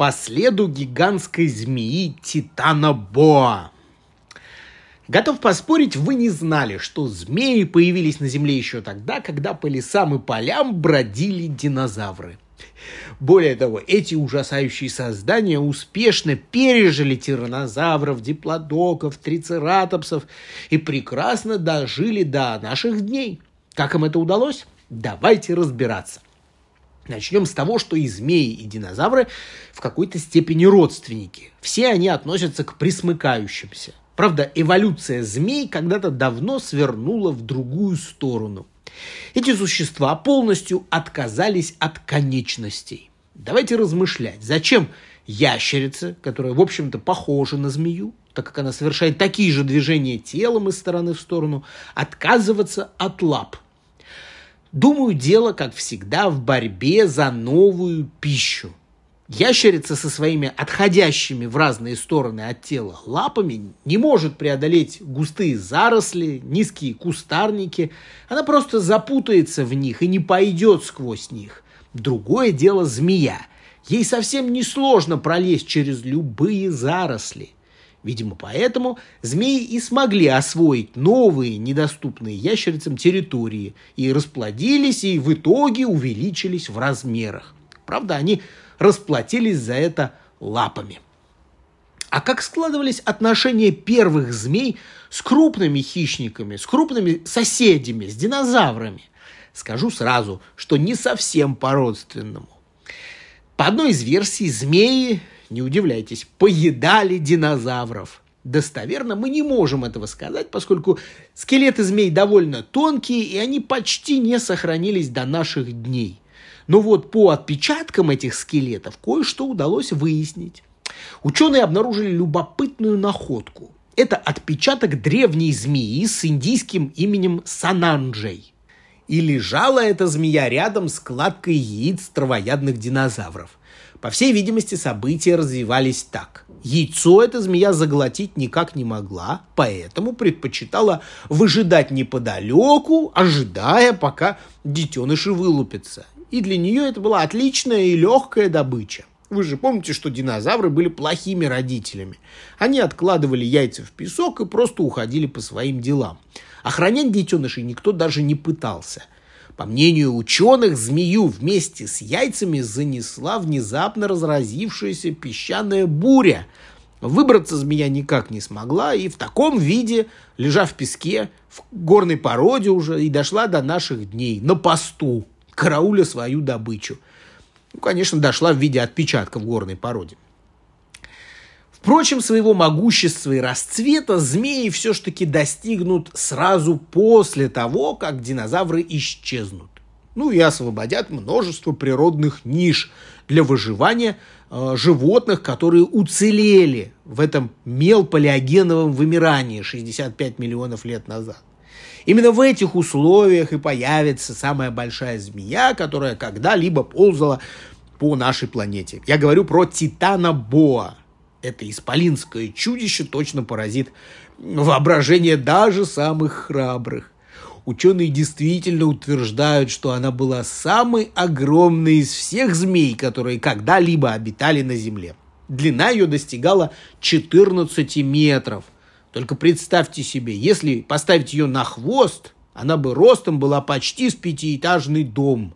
по следу гигантской змеи Титана Боа. Готов поспорить, вы не знали, что змеи появились на Земле еще тогда, когда по лесам и полям бродили динозавры. Более того, эти ужасающие создания успешно пережили тиранозавров, диплодоков, трицератопсов и прекрасно дожили до наших дней. Как им это удалось? Давайте разбираться. Начнем с того, что и змеи, и динозавры в какой-то степени родственники. Все они относятся к присмыкающимся. Правда, эволюция змей когда-то давно свернула в другую сторону. Эти существа полностью отказались от конечностей. Давайте размышлять, зачем ящерица, которая, в общем-то, похожа на змею, так как она совершает такие же движения телом из стороны в сторону, отказываться от лап. Думаю, дело, как всегда, в борьбе за новую пищу. Ящерица со своими отходящими в разные стороны от тела лапами не может преодолеть густые заросли, низкие кустарники. Она просто запутается в них и не пойдет сквозь них. Другое дело змея. Ей совсем не сложно пролезть через любые заросли. Видимо, поэтому змеи и смогли освоить новые, недоступные ящерицам территории и расплодились, и в итоге увеличились в размерах. Правда, они расплатились за это лапами. А как складывались отношения первых змей с крупными хищниками, с крупными соседями, с динозаврами? Скажу сразу, что не совсем по-родственному. По одной из версий, змеи, не удивляйтесь, поедали динозавров. Достоверно мы не можем этого сказать, поскольку скелеты змей довольно тонкие, и они почти не сохранились до наших дней. Но вот по отпечаткам этих скелетов кое-что удалось выяснить. Ученые обнаружили любопытную находку. Это отпечаток древней змеи с индийским именем Сананджей. И лежала эта змея рядом с кладкой яиц травоядных динозавров. По всей видимости, события развивались так. Яйцо эта змея заглотить никак не могла, поэтому предпочитала выжидать неподалеку, ожидая, пока детеныши вылупятся и для нее это была отличная и легкая добыча. Вы же помните, что динозавры были плохими родителями. Они откладывали яйца в песок и просто уходили по своим делам. Охранять детенышей никто даже не пытался. По мнению ученых, змею вместе с яйцами занесла внезапно разразившаяся песчаная буря. Выбраться змея никак не смогла и в таком виде, лежа в песке, в горной породе уже, и дошла до наших дней на посту карауля свою добычу. Ну, конечно, дошла в виде отпечатка в горной породе. Впрочем, своего могущества и расцвета змеи все-таки достигнут сразу после того, как динозавры исчезнут. Ну и освободят множество природных ниш для выживания э, животных, которые уцелели в этом мелполиогеновом вымирании 65 миллионов лет назад. Именно в этих условиях и появится самая большая змея, которая когда-либо ползала по нашей планете. Я говорю про Титана Боа. Это исполинское чудище точно поразит воображение даже самых храбрых. Ученые действительно утверждают, что она была самой огромной из всех змей, которые когда-либо обитали на Земле. Длина ее достигала 14 метров – только представьте себе, если поставить ее на хвост, она бы ростом была почти с пятиэтажный дом.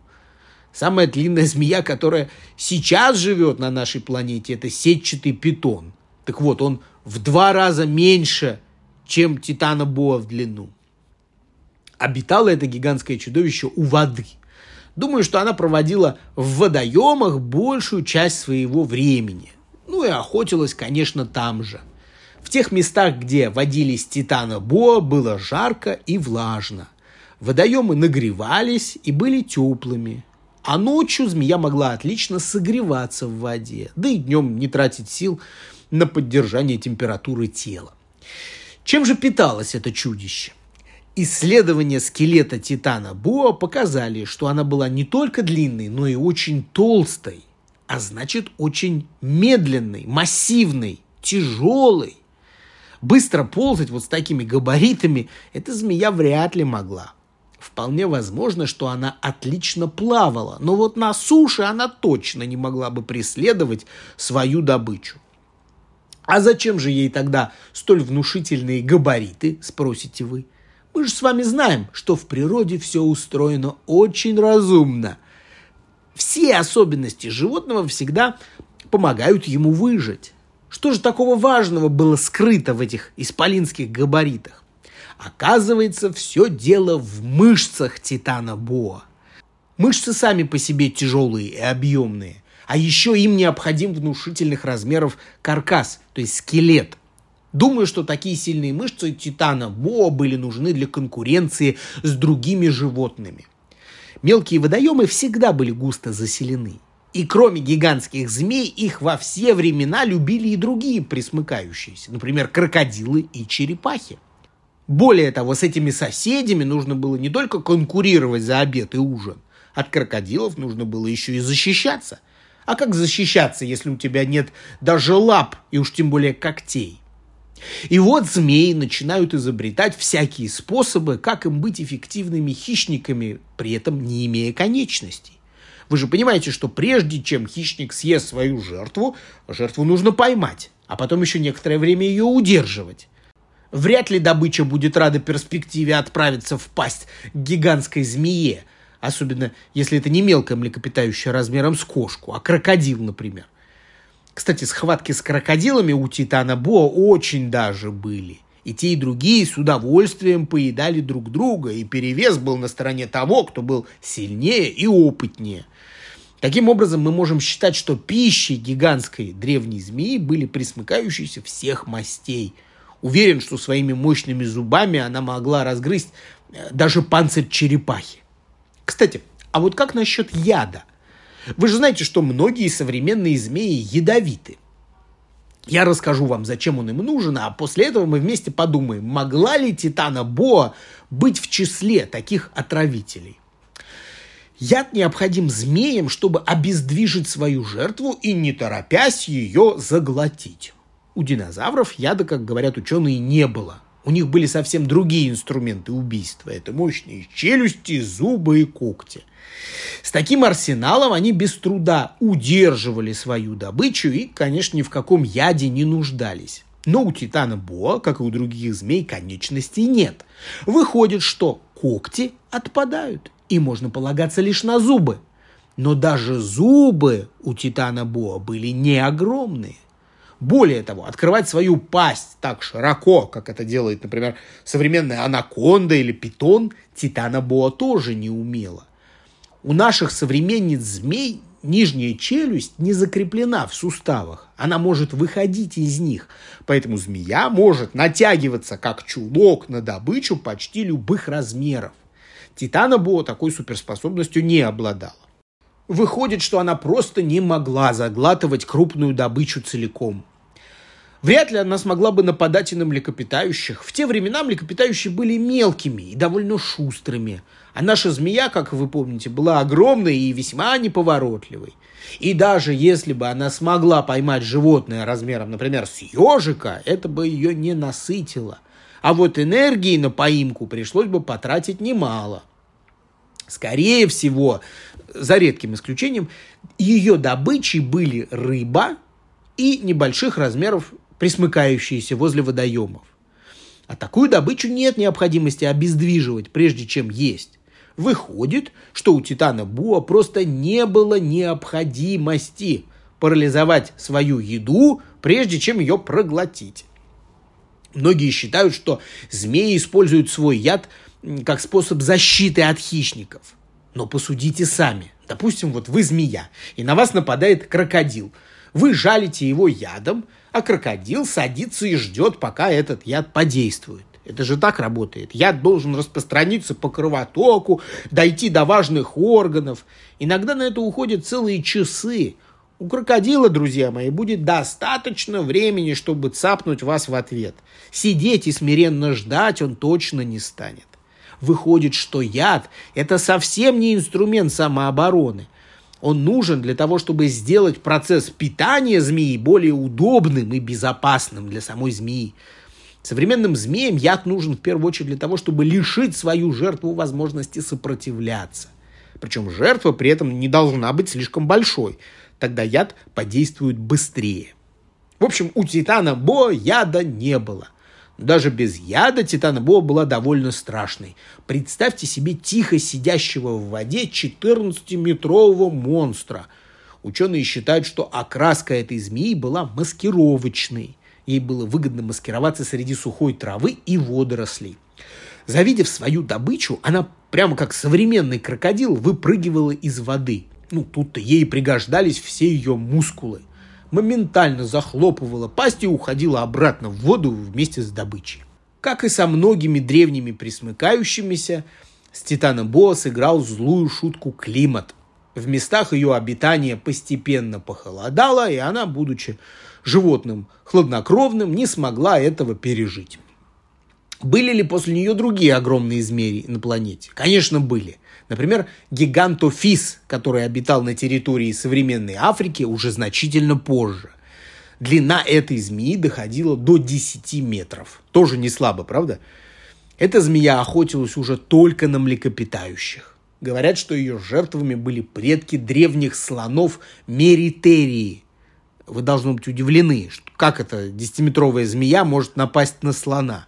Самая длинная змея, которая сейчас живет на нашей планете, это сетчатый питон. Так вот, он в два раза меньше, чем Титана Боа в длину. Обитало это гигантское чудовище у воды. Думаю, что она проводила в водоемах большую часть своего времени. Ну и охотилась, конечно, там же – в тех местах, где водились титана Боа, было жарко и влажно. Водоемы нагревались и были теплыми. А ночью змея могла отлично согреваться в воде, да и днем не тратить сил на поддержание температуры тела. Чем же питалось это чудище? Исследования скелета Титана Боа показали, что она была не только длинной, но и очень толстой, а значит очень медленной, массивной, тяжелой. Быстро ползать вот с такими габаритами эта змея вряд ли могла. Вполне возможно, что она отлично плавала, но вот на суше она точно не могла бы преследовать свою добычу. А зачем же ей тогда столь внушительные габариты, спросите вы? Мы же с вами знаем, что в природе все устроено очень разумно. Все особенности животного всегда помогают ему выжить. Что же такого важного было скрыто в этих исполинских габаритах? Оказывается, все дело в мышцах Титана Боа. Мышцы сами по себе тяжелые и объемные, а еще им необходим внушительных размеров каркас, то есть скелет. Думаю, что такие сильные мышцы Титана Боа были нужны для конкуренции с другими животными. Мелкие водоемы всегда были густо заселены. И кроме гигантских змей, их во все времена любили и другие присмыкающиеся, например, крокодилы и черепахи. Более того, с этими соседями нужно было не только конкурировать за обед и ужин, от крокодилов нужно было еще и защищаться. А как защищаться, если у тебя нет даже лап и уж тем более когтей? И вот змеи начинают изобретать всякие способы, как им быть эффективными хищниками, при этом не имея конечностей. Вы же понимаете, что прежде чем хищник съест свою жертву, жертву нужно поймать, а потом еще некоторое время ее удерживать. Вряд ли добыча будет рада перспективе отправиться в пасть гигантской змее, особенно если это не мелкая млекопитающая размером с кошку, а крокодил, например. Кстати, схватки с крокодилами у Титана Боа очень даже были. И те, и другие с удовольствием поедали друг друга, и перевес был на стороне того, кто был сильнее и опытнее. Таким образом, мы можем считать, что пищей гигантской древней змеи были присмыкающиеся всех мастей – Уверен, что своими мощными зубами она могла разгрызть э, даже панцирь черепахи. Кстати, а вот как насчет яда? Вы же знаете, что многие современные змеи ядовиты. Я расскажу вам, зачем он им нужен, а после этого мы вместе подумаем, могла ли Титана Боа быть в числе таких отравителей. Яд необходим змеям, чтобы обездвижить свою жертву и не торопясь ее заглотить. У динозавров яда, как говорят ученые, не было. У них были совсем другие инструменты убийства. Это мощные челюсти, зубы и когти. С таким арсеналом они без труда удерживали свою добычу и, конечно, ни в каком яде не нуждались. Но у титана Боа, как и у других змей, конечностей нет. Выходит, что когти отпадают, и можно полагаться лишь на зубы. Но даже зубы у титана Боа были не огромные. Более того, открывать свою пасть так широко, как это делает, например, современная анаконда или питон, Титана Боа тоже не умела. У наших современниц змей нижняя челюсть не закреплена в суставах. Она может выходить из них. Поэтому змея может натягиваться как чулок на добычу почти любых размеров. Титана Боа такой суперспособностью не обладала. Выходит, что она просто не могла заглатывать крупную добычу целиком. Вряд ли она смогла бы нападать и на млекопитающих. В те времена млекопитающие были мелкими и довольно шустрыми. А наша змея, как вы помните, была огромной и весьма неповоротливой. И даже если бы она смогла поймать животное размером, например, с ежика, это бы ее не насытило. А вот энергии на поимку пришлось бы потратить немало. Скорее всего, за редким исключением, ее добычей были рыба и небольших размеров присмыкающиеся возле водоемов. А такую добычу нет необходимости обездвиживать, прежде чем есть. Выходит, что у Титана Буа просто не было необходимости парализовать свою еду, прежде чем ее проглотить. Многие считают, что змеи используют свой яд как способ защиты от хищников. Но посудите сами. Допустим, вот вы змея, и на вас нападает крокодил. Вы жалите его ядом, а крокодил садится и ждет, пока этот яд подействует. Это же так работает. Яд должен распространиться по кровотоку, дойти до важных органов. Иногда на это уходят целые часы. У крокодила, друзья мои, будет достаточно времени, чтобы цапнуть вас в ответ. Сидеть и смиренно ждать он точно не станет. Выходит, что яд – это совсем не инструмент самообороны. Он нужен для того, чтобы сделать процесс питания змеи более удобным и безопасным для самой змеи. Современным змеям яд нужен в первую очередь для того, чтобы лишить свою жертву возможности сопротивляться. Причем жертва при этом не должна быть слишком большой. Тогда яд подействует быстрее. В общем, у Титана Бо яда не было. Даже без яда Титана Бо была довольно страшной. Представьте себе тихо сидящего в воде 14-метрового монстра. Ученые считают, что окраска этой змеи была маскировочной. Ей было выгодно маскироваться среди сухой травы и водорослей. Завидев свою добычу, она прямо как современный крокодил выпрыгивала из воды. Ну, тут-то ей пригождались все ее мускулы. Моментально захлопывала пасть и уходила обратно в воду вместе с добычей. Как и со многими древними присмыкающимися, с Титаном Боа сыграл злую шутку климат. В местах ее обитания постепенно похолодало, и она, будучи животным хладнокровным, не смогла этого пережить. Были ли после нее другие огромные змеи на планете? Конечно, были. Например, гигантофис, который обитал на территории современной Африки уже значительно позже. Длина этой змеи доходила до 10 метров. Тоже не слабо, правда? Эта змея охотилась уже только на млекопитающих. Говорят, что ее жертвами были предки древних слонов Меритерии, вы должны быть удивлены, как эта десятиметровая змея может напасть на слона.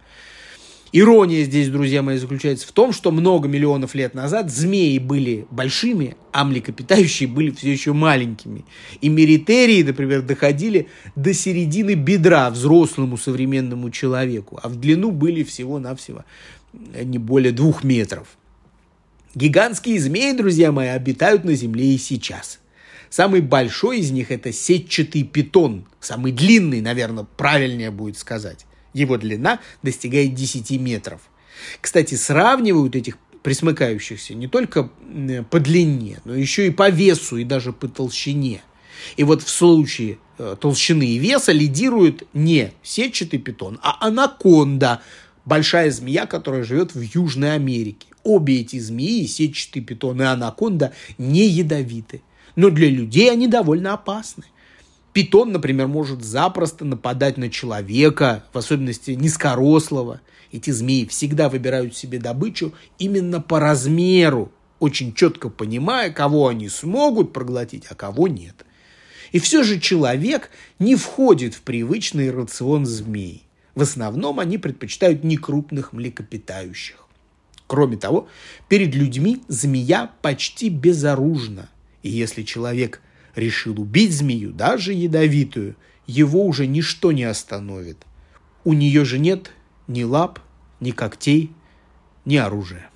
Ирония здесь, друзья мои, заключается в том, что много миллионов лет назад змеи были большими, а млекопитающие были все еще маленькими. И меритерии, например, доходили до середины бедра взрослому современному человеку, а в длину были всего-навсего не более двух метров. Гигантские змеи, друзья мои, обитают на Земле и сейчас – Самый большой из них это сетчатый питон. Самый длинный, наверное, правильнее будет сказать. Его длина достигает 10 метров. Кстати, сравнивают этих присмыкающихся не только по длине, но еще и по весу и даже по толщине. И вот в случае э, толщины и веса лидирует не сетчатый питон, а анаконда, большая змея, которая живет в Южной Америке. Обе эти змеи, сетчатый питон и анаконда, не ядовиты но для людей они довольно опасны. Питон, например, может запросто нападать на человека, в особенности низкорослого. Эти змеи всегда выбирают себе добычу именно по размеру, очень четко понимая, кого они смогут проглотить, а кого нет. И все же человек не входит в привычный рацион змей. В основном они предпочитают некрупных млекопитающих. Кроме того, перед людьми змея почти безоружна – и если человек решил убить змею, даже ядовитую, его уже ничто не остановит. У нее же нет ни лап, ни когтей, ни оружия.